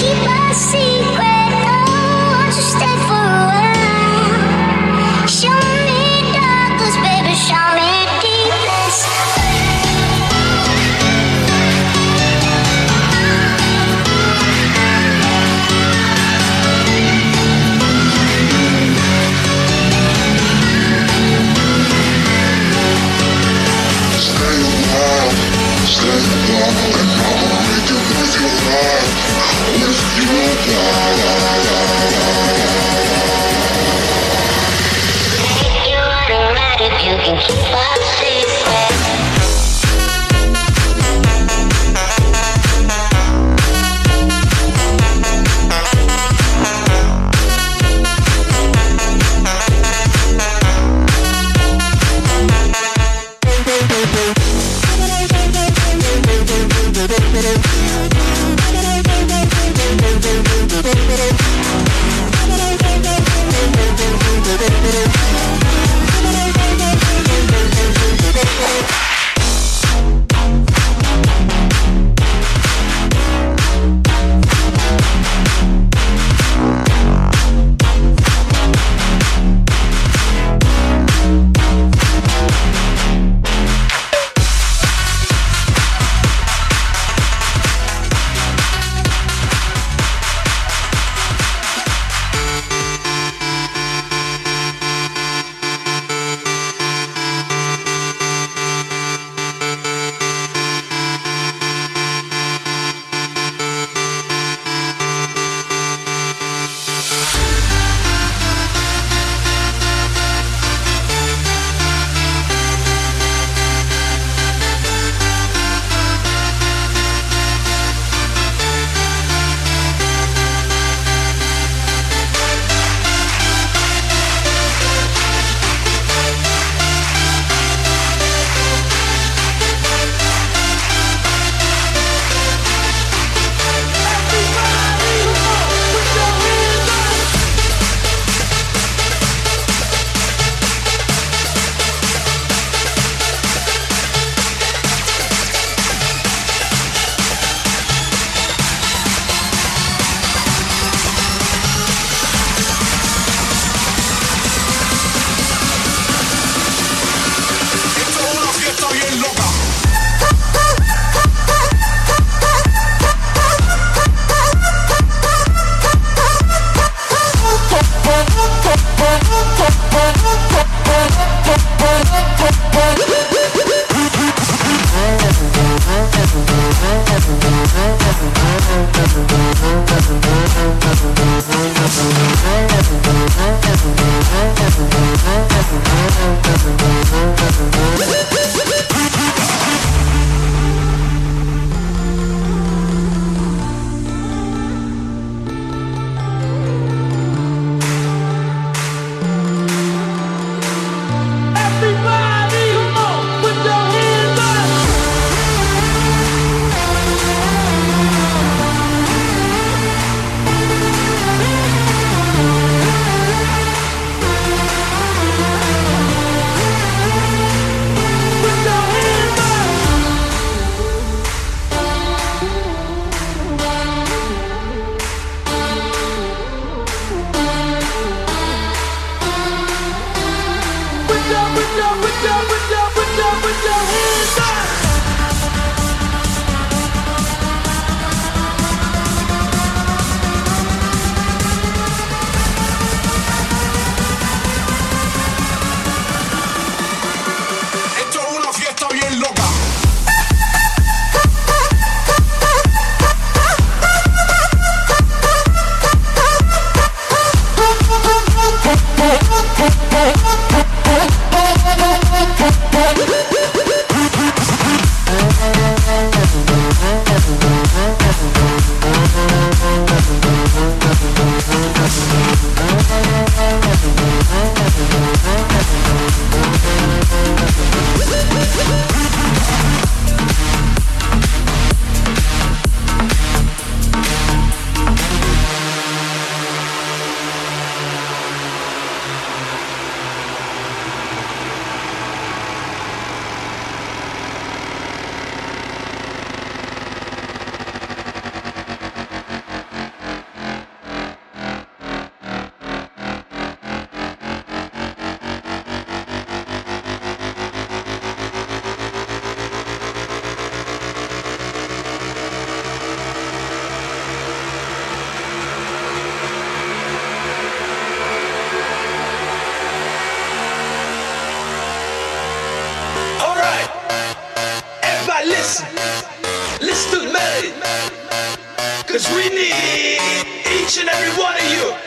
keep a secret. Cause you got Cause we need each and every one of you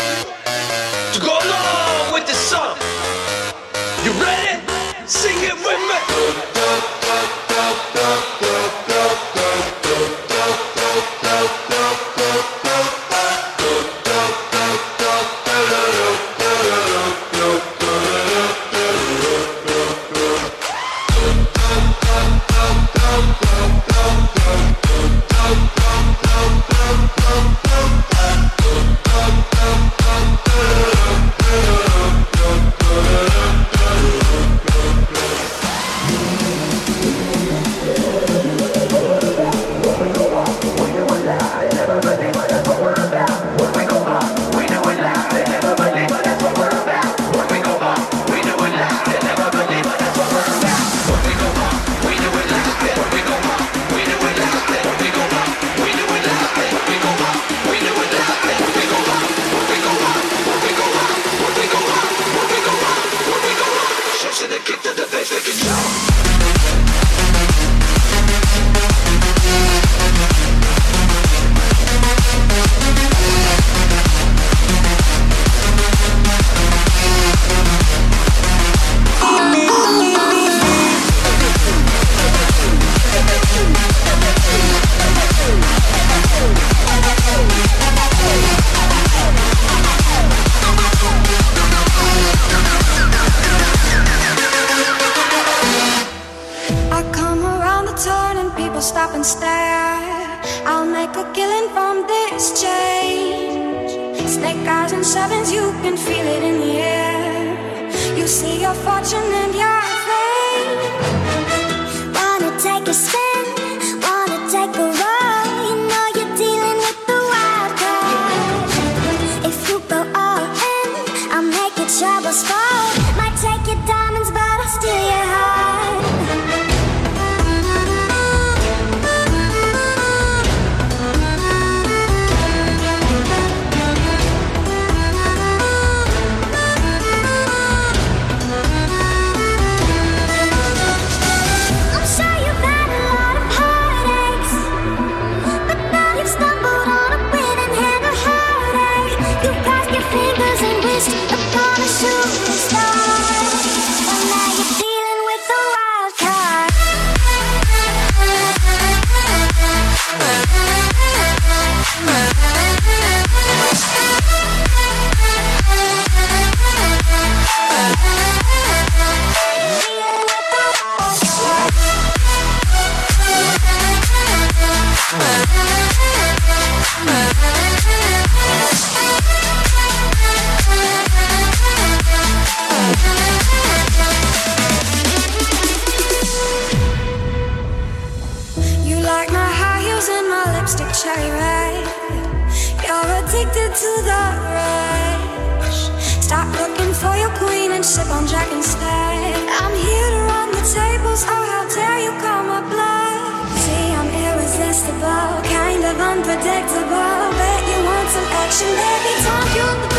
to the rush. Stop looking for your queen and sip on Jack instead. I'm here to run the tables. Oh, how dare you call my bluff? See, I'm irresistible, kind of unpredictable. Bet you want some action, baby? Talk you you?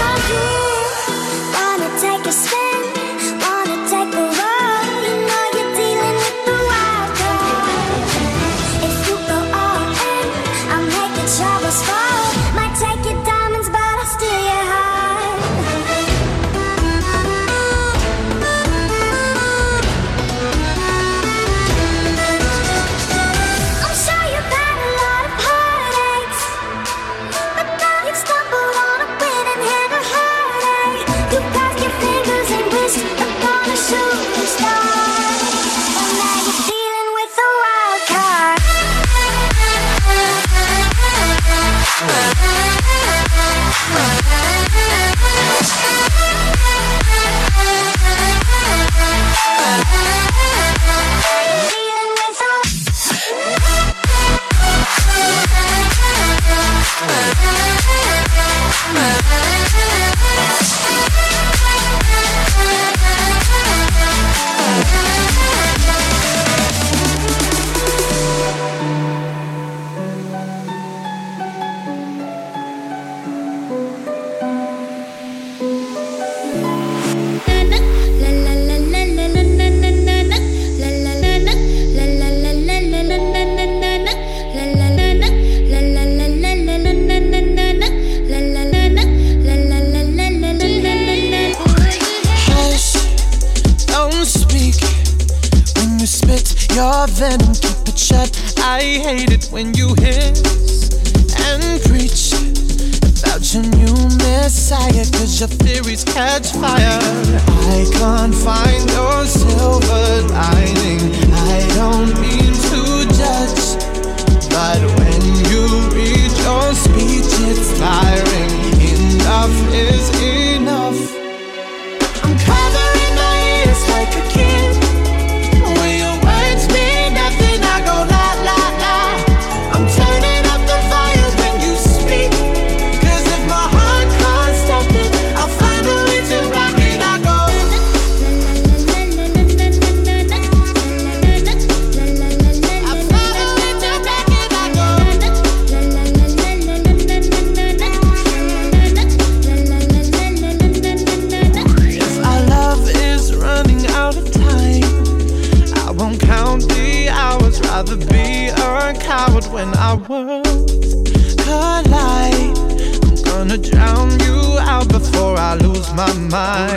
I hate it when you hiss and preach about your new messiah, cause your theories catch fire. I can't find your silver lining. I don't mean to judge, but when you read your speech, it's tiring. Enough is enough. my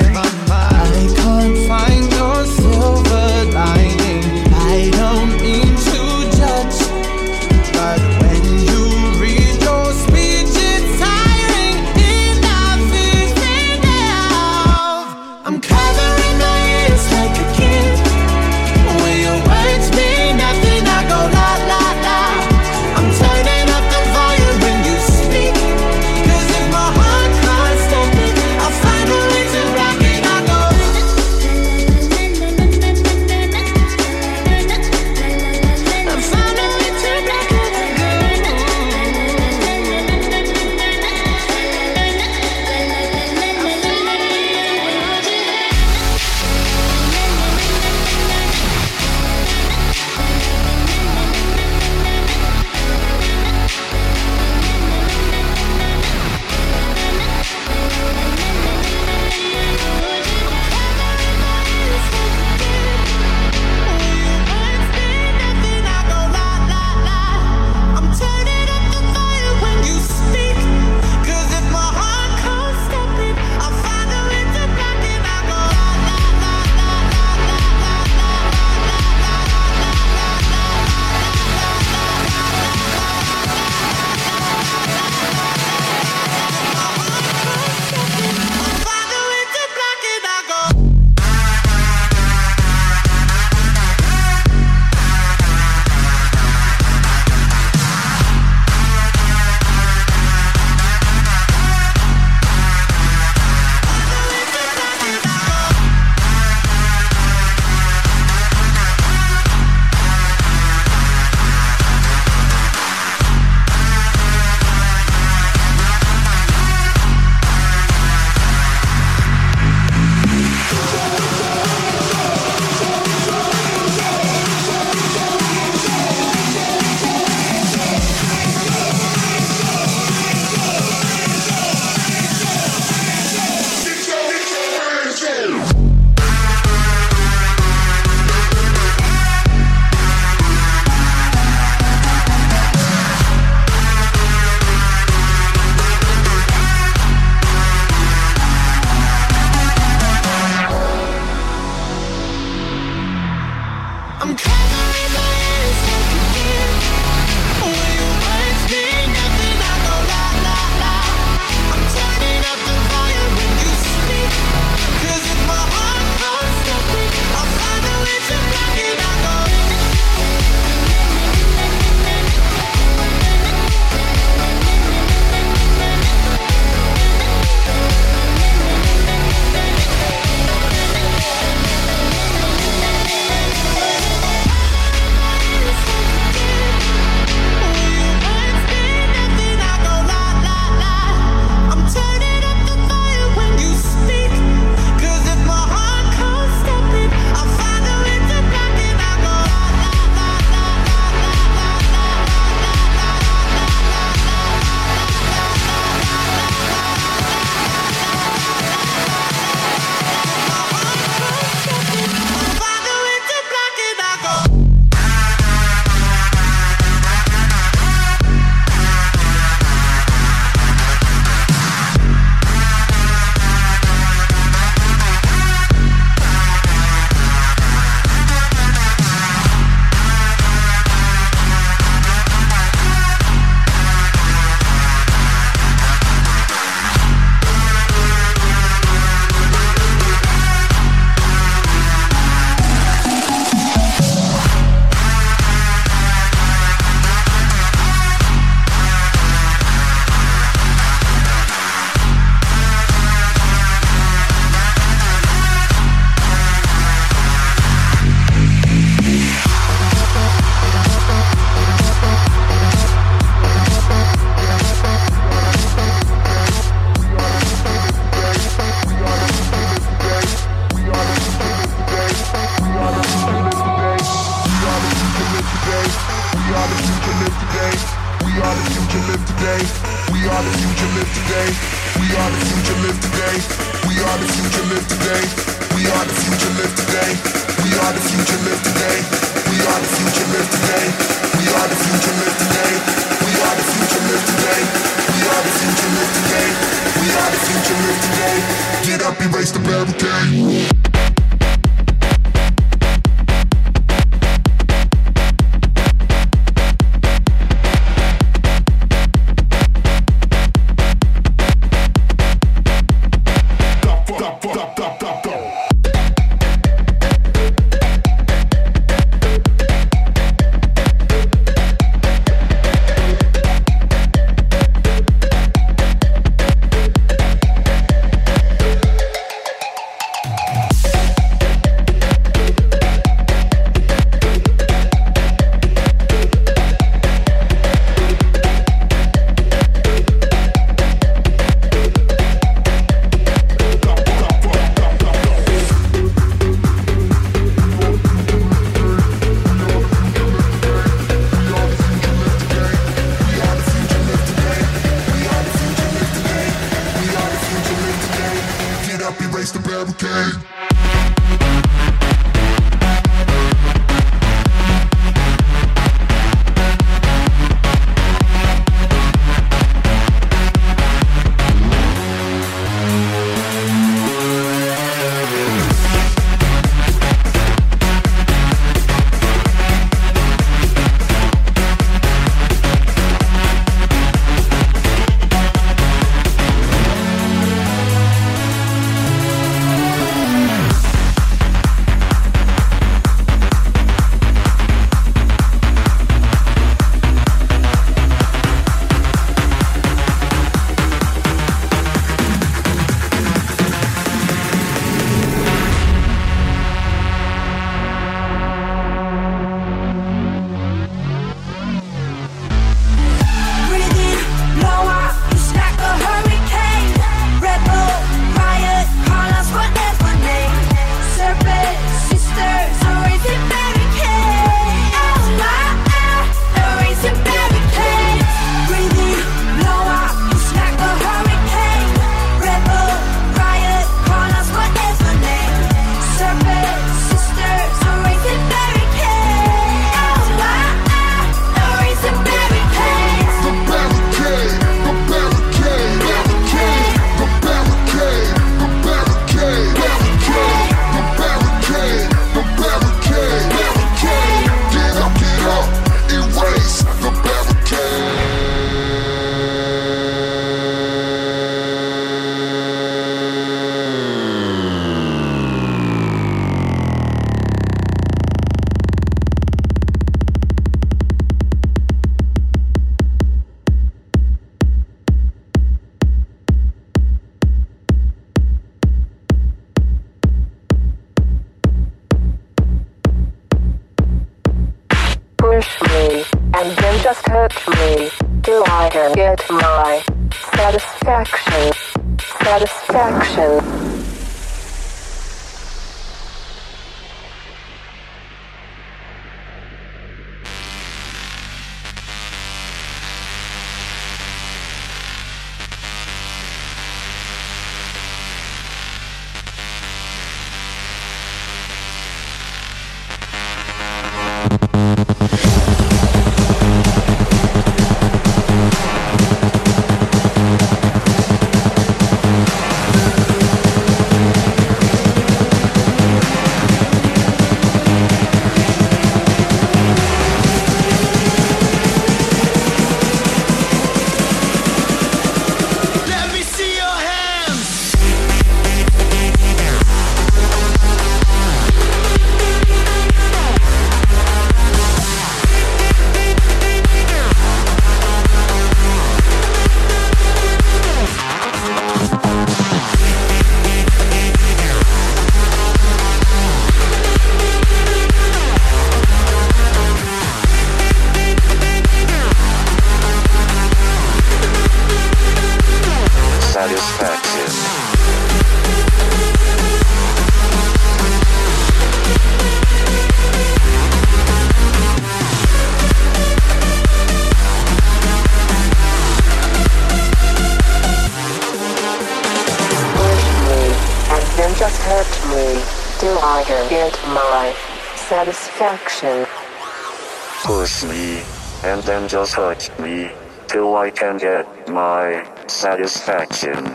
just hurt me till I can get my satisfaction.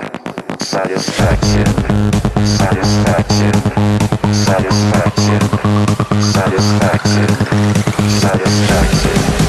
Satisfaction. Satisfaction. Satisfaction. Satisfaction. Satisfaction. satisfaction.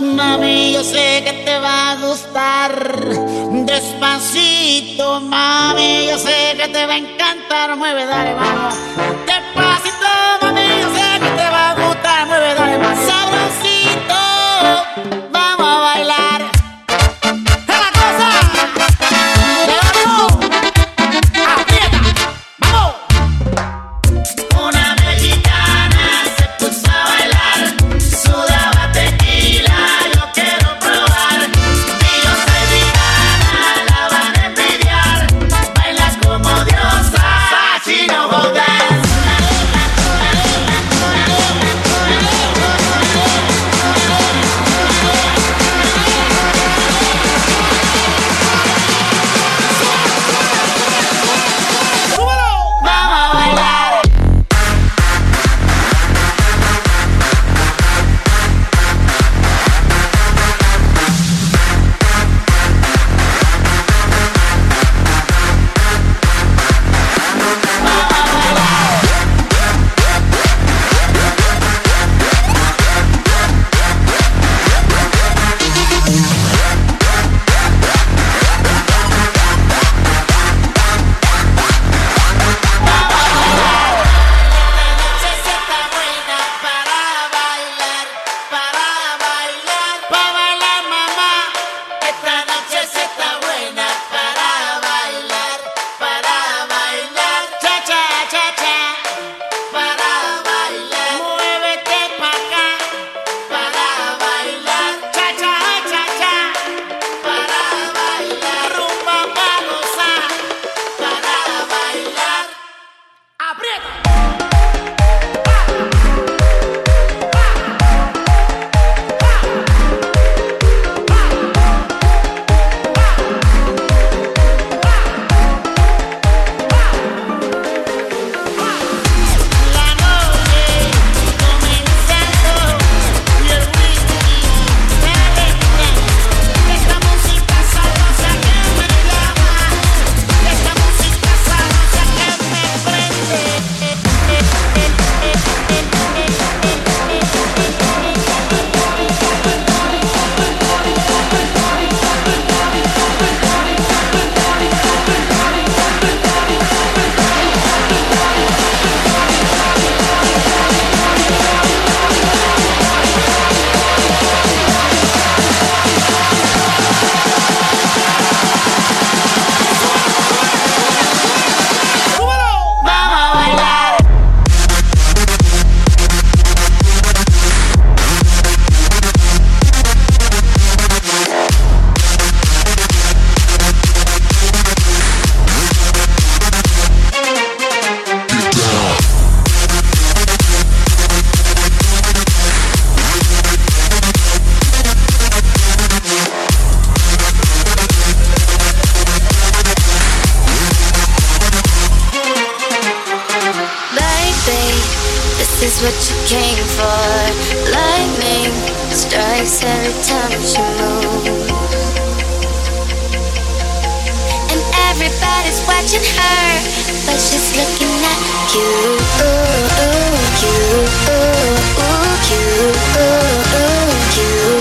Mami, yo sé que te va a gustar. Despacito, mami, yo sé que te va a encantar. Mueve, dale, vamos. Despacito, mami, yo sé que te va a gustar. Mueve, dale, vamos. Sabrosito. This is what you came for. Lightning strikes every time she moves, And everybody's watching her, but she's looking at you. Ooh, ooh, you, ooh, ooh, you, ooh, ooh, you.